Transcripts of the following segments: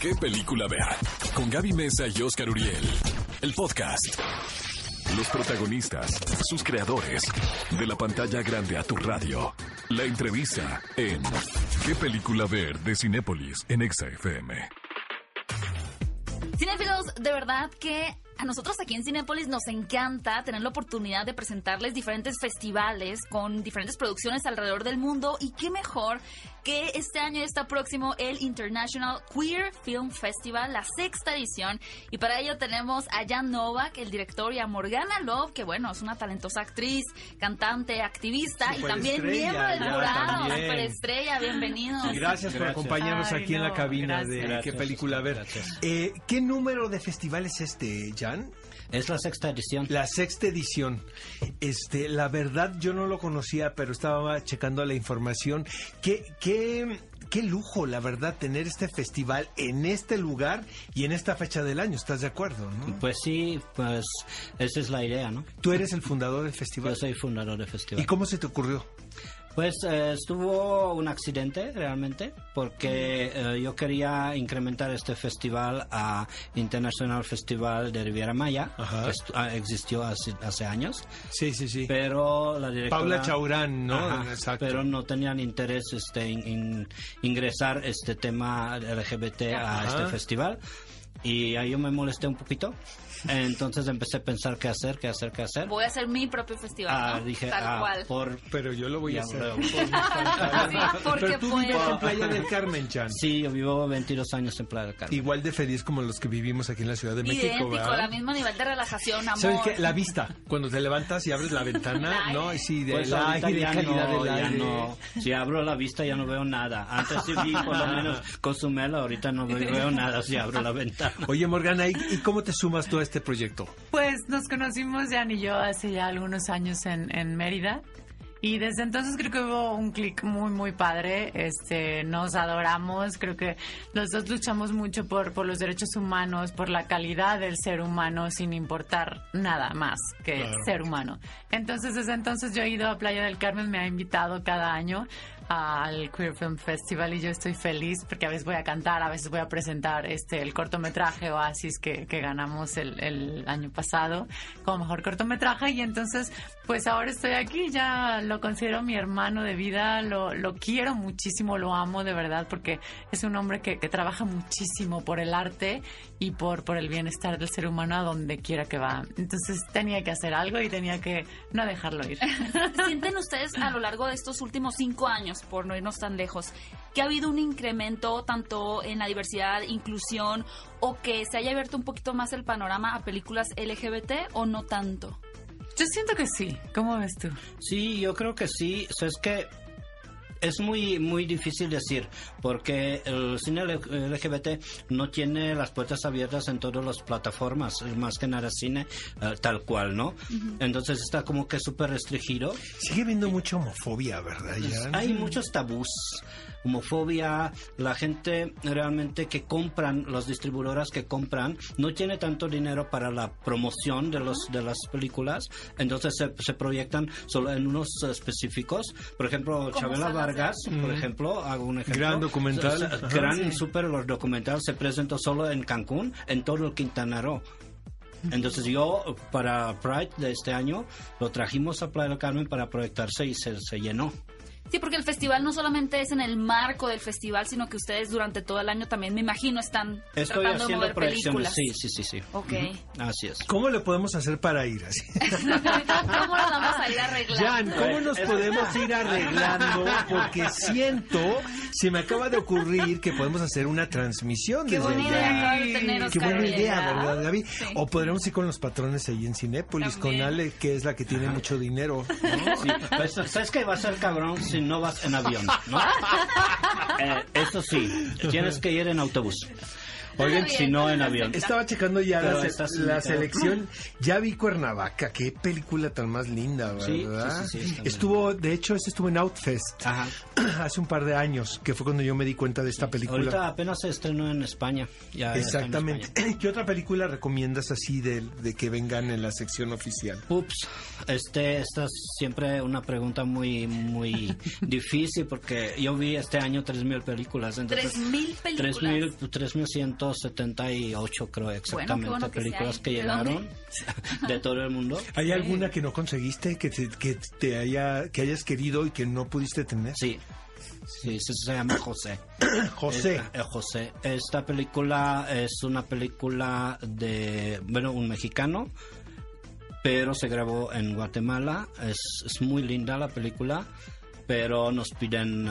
¿Qué película ver? Con Gaby Mesa y Oscar Uriel. El podcast. Los protagonistas, sus creadores. De la pantalla grande a tu radio. La entrevista en ¿Qué película ver? de Cinépolis en Exa FM. Cinéfilos, de verdad que a nosotros aquí en Cinépolis nos encanta tener la oportunidad de presentarles diferentes festivales con diferentes producciones alrededor del mundo. Y qué mejor que este año está próximo el International Queer Film Festival, la sexta edición. Y para ello tenemos a Jan Novak, el director, y a Morgana Love, que bueno, es una talentosa actriz, cantante, activista y también miembro del jurado, superestrella, bienvenidos. Gracias, por acompañarnos aquí en la cabina de qué película ver. Eh, ¿Qué número de festival es este, Jan? Es la sexta edición. La sexta edición. Este, la verdad yo no lo conocía, pero estaba checando la información. Qué, qué, qué lujo, la verdad, tener este festival en este lugar y en esta fecha del año. ¿Estás de acuerdo? Pues sí, pues esa es la idea, ¿no? Tú eres el fundador del festival. Yo soy fundador del festival. ¿Y cómo se te ocurrió? Pues eh, estuvo un accidente realmente, porque eh, yo quería incrementar este festival a International Festival de Riviera Maya, que ah, existió hace, hace, años. Sí, sí, sí. Pero la directora... Paula Chaurán, ¿no? Exacto. Pero no tenían interés este, en, ingresar este tema LGBT a este festival. Y ahí yo me molesté un poquito. Entonces empecé a pensar qué hacer, qué hacer, qué hacer. Voy a hacer mi propio festival. Ah, dije, Tal ah, cual. Por, pero yo lo voy a hacer. porque pero tú vives en Playa del Carmen, Chan. Sí, yo vivo 22 años en Playa del Carmen. Igual de feliz como los que vivimos aquí en la Ciudad de México. Idéntico, la misma nivel de relajación, amor. ¿Sabes qué? La vista. Cuando te levantas y abres la ventana, ¿no? Y sí, de pues la aire, calidad no, del aire. No. Si abro la vista ya no veo nada. Antes sí vi por lo menos Cozumel, ahorita no veo nada si abro la ventana. Oye, Morgana, ¿y, ¿y cómo te sumas tú a este proyecto? Pues nos conocimos Jan y yo hace ya algunos años en, en Mérida. Y desde entonces creo que hubo un clic muy, muy padre. Este, nos adoramos. Creo que los dos luchamos mucho por, por los derechos humanos, por la calidad del ser humano, sin importar nada más que ser humano. Entonces, desde entonces yo he ido a Playa del Carmen, me ha invitado cada año al Queer Film Festival y yo estoy feliz porque a veces voy a cantar, a veces voy a presentar este el cortometraje Oasis que, que ganamos el, el año pasado como mejor cortometraje y entonces pues ahora estoy aquí, ya lo considero mi hermano de vida, lo, lo quiero muchísimo, lo amo de verdad porque es un hombre que, que trabaja muchísimo por el arte y por, por el bienestar del ser humano a donde quiera que va. Entonces tenía que hacer algo y tenía que no dejarlo ir. ¿Sienten ustedes a lo largo de estos últimos cinco años por no irnos tan lejos, que ha habido un incremento tanto en la diversidad, inclusión, o que se haya abierto un poquito más el panorama a películas LGBT o no tanto? Yo siento que sí. ¿Cómo ves tú? Sí, yo creo que sí. O es que es muy muy difícil decir porque el cine LGBT no tiene las puertas abiertas en todas las plataformas más que nada cine eh, tal cual no entonces está como que súper restringido. Sigue habiendo mucha homofobia verdad hay muchos tabús homofobia, la gente realmente que compran, las distribuidoras que compran, no tiene tanto dinero para la promoción de, los, de las películas, entonces se, proyectan solo en unos específicos. Por ejemplo, Chabela Vargas, por ejemplo, hago un ejemplo. Gran documental. gran, super los documental se presentó solo en Cancún, en todo el Quintana Roo. Entonces yo para Pride de este año lo trajimos a Playa del Carmen para proyectarse y se, se llenó. Sí, porque el festival no solamente es en el marco del festival, sino que ustedes durante todo el año también, me imagino, están Estoy tratando haciendo de mover películas. Sí, sí, sí, sí. Ok. Así es. ¿Cómo le podemos hacer para ir así? ¿Cómo nos vamos a ir arreglando? Jan, ¿cómo nos podemos ir arreglando? Porque siento, se me acaba de ocurrir que podemos hacer una transmisión Qué desde buena idea de tener, Qué buena idea, ¿verdad? Sí. O podríamos ir con los patrones ahí en Cinépolis, También. con Ale, que es la que tiene mucho dinero. ¿no? Sí, pues, ¿Sabes qué va a ser cabrón si no vas en avión? ¿no? Eh, eso sí, tienes que ir en autobús. Oigan, si no en avión. Estaba checando ya la, selección. Ya vi Cuernavaca. Qué película tan más linda, ¿verdad? sí, sí, estuvo, de hecho, este estuvo en Outfest Ajá. hace un par de años, que fue cuando yo me di cuenta de esta película. Ahorita apenas se estrenó en España. Ya- en Exactamente. España. ¿Qué otra película recomiendas así de, de que vengan en la sección oficial? Ups, este, esta es siempre una pregunta muy, muy difícil porque yo vi este año 3.000 películas. Entonces, 3.000 películas. 3.000, 3.178 creo exactamente bueno que sí películas que ¿De llegaron de todo el mundo. ¿Hay alguna que no conseguiste, que te, que te haya, que hayas querido y que no pudiste tener? Sí, sí, se, se llama José. José. Eh, eh, José. Esta película es una película de, bueno, un mexicano, pero se grabó en Guatemala. Es, es muy linda la película, pero nos piden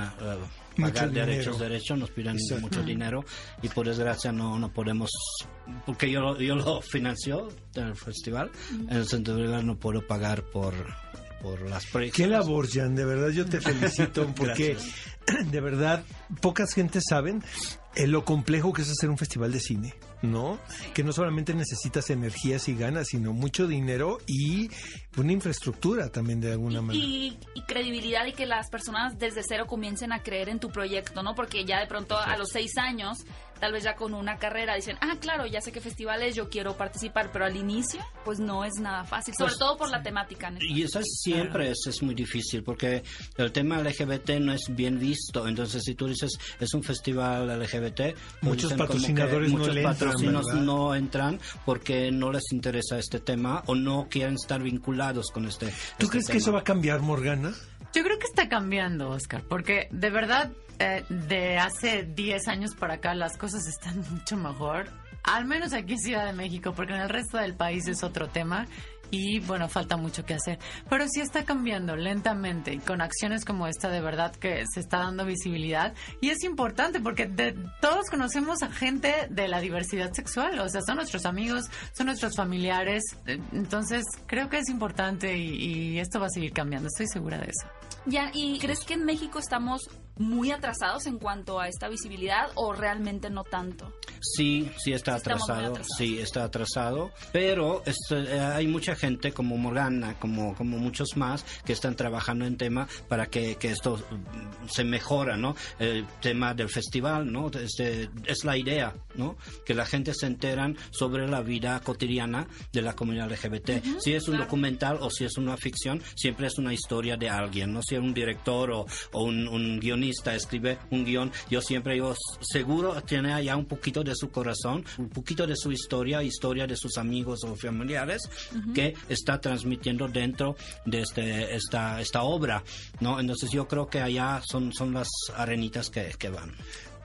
Mucho pagar dinero. derechos, derechos, nos piden Exacto. mucho dinero y por desgracia no, no podemos, porque yo, lo- yo lo financio del festival, en el centro de no puedo pagar por, por las Qué labor, Jan, de verdad yo te felicito porque de verdad pocas gentes saben eh, lo complejo que es hacer un festival de cine, ¿no? Que no solamente necesitas energías y ganas, sino mucho dinero y una infraestructura también de alguna manera. Y, y credibilidad y que las personas desde cero comiencen a creer en tu proyecto, ¿no? Porque ya de pronto a los seis años, tal vez ya con una carrera, dicen, ah, claro, ya sé qué festivales, yo quiero participar, pero al inicio, pues no es nada fácil, sobre Pues, todo por la temática. ¿no? Y eso es- siempre es, es muy difícil porque el tema LGBT no es bien visto. Entonces, si tú dices es un festival LGBT, pues Muchos que patrocinadores no muchos le entran, no entran porque no les interesa este tema o no quieren estar vinculados con este. ¿Tú este crees que tema. eso va a cambiar, Morgana? Yo creo que está cambiando, Oscar, porque de verdad, eh, de hace 10 años para acá las cosas están mucho mejor. Al menos aquí en Ciudad de México, porque en el resto del país es otro tema. Y bueno, falta mucho que hacer. Pero sí está cambiando lentamente y con acciones como esta de verdad que se está dando visibilidad. Y es importante porque de- todos conocemos a gente de la diversidad sexual. O sea, son nuestros amigos, son nuestros familiares. Entonces creo que es importante y esto va a seguir cambiando. Estoy segura de eso. Ya, ¿y crees que en México estamos muy atrasados en cuanto a esta visibilidad o realmente no tanto? Sí, sí está atrasado, sí está atrasado, pero eh, hay mucha gente como Morgana, como, como muchos más, que están trabajando en tema para que, que esto mm, se mejora, ¿no? El tema del festival, ¿no? Este, es la idea, ¿no? Que la gente se enteran sobre la vida cotidiana de la comunidad LGBT. si es un documental o si es una ficción, siempre es una historia de alguien, ¿no? Si un director o, o un, un guionista escribe un guion, yo siempre, yo seguro tiene allá un poquito de su corazón, un poquito de su historia, historia de sus amigos o familiares que está transmitiendo dentro de este, esta, esta obra, ¿no? Entonces yo creo que allá son, son las arenitas que, que van.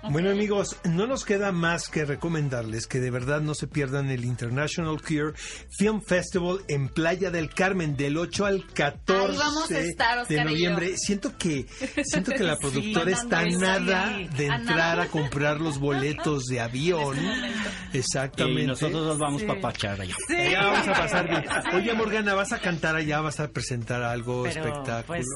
Bueno amigos, no nos queda más que recomendarles que de verdad no se pierdan el International Queer Film Festival en Playa del Carmen del 8 al 14 Ahí vamos a estar, Oscar de noviembre. Siento que siento que la Sí, productora está nada sí, de entrar a comprar los boletos de avión. Exactamente. Y nosotros nos vamos Sí. para Pachar allá. Allá vamos a pasar bien. Oye, Morgana, ¿vas a cantar allá? ¿Vas a presentar algo, Pero, espectáculo? pues-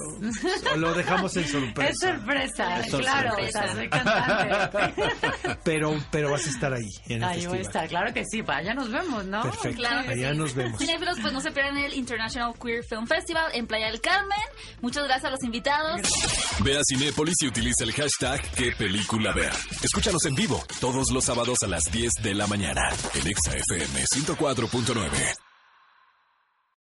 ¿O lo dejamos en sorpresa? Es sorpresa, Es claro, sorpresa. o sea, soy cantante. Pero, pero vas a estar ahí, en el Ahí voy a estar, claro que sí, vaya nos vemos, ¿no? Perfecto. Claro Allá sí. nos vemos. Cinéfilos, pues no se pierdan el International Queer Film Festival en Playa del Carmen. Muchas gracias a los invitados. Ve a Cinépolis y utiliza el hashtag qué película ver. Escúchanos en vivo todos los sábados a las 10 de la mañana en Exa FM 104.9.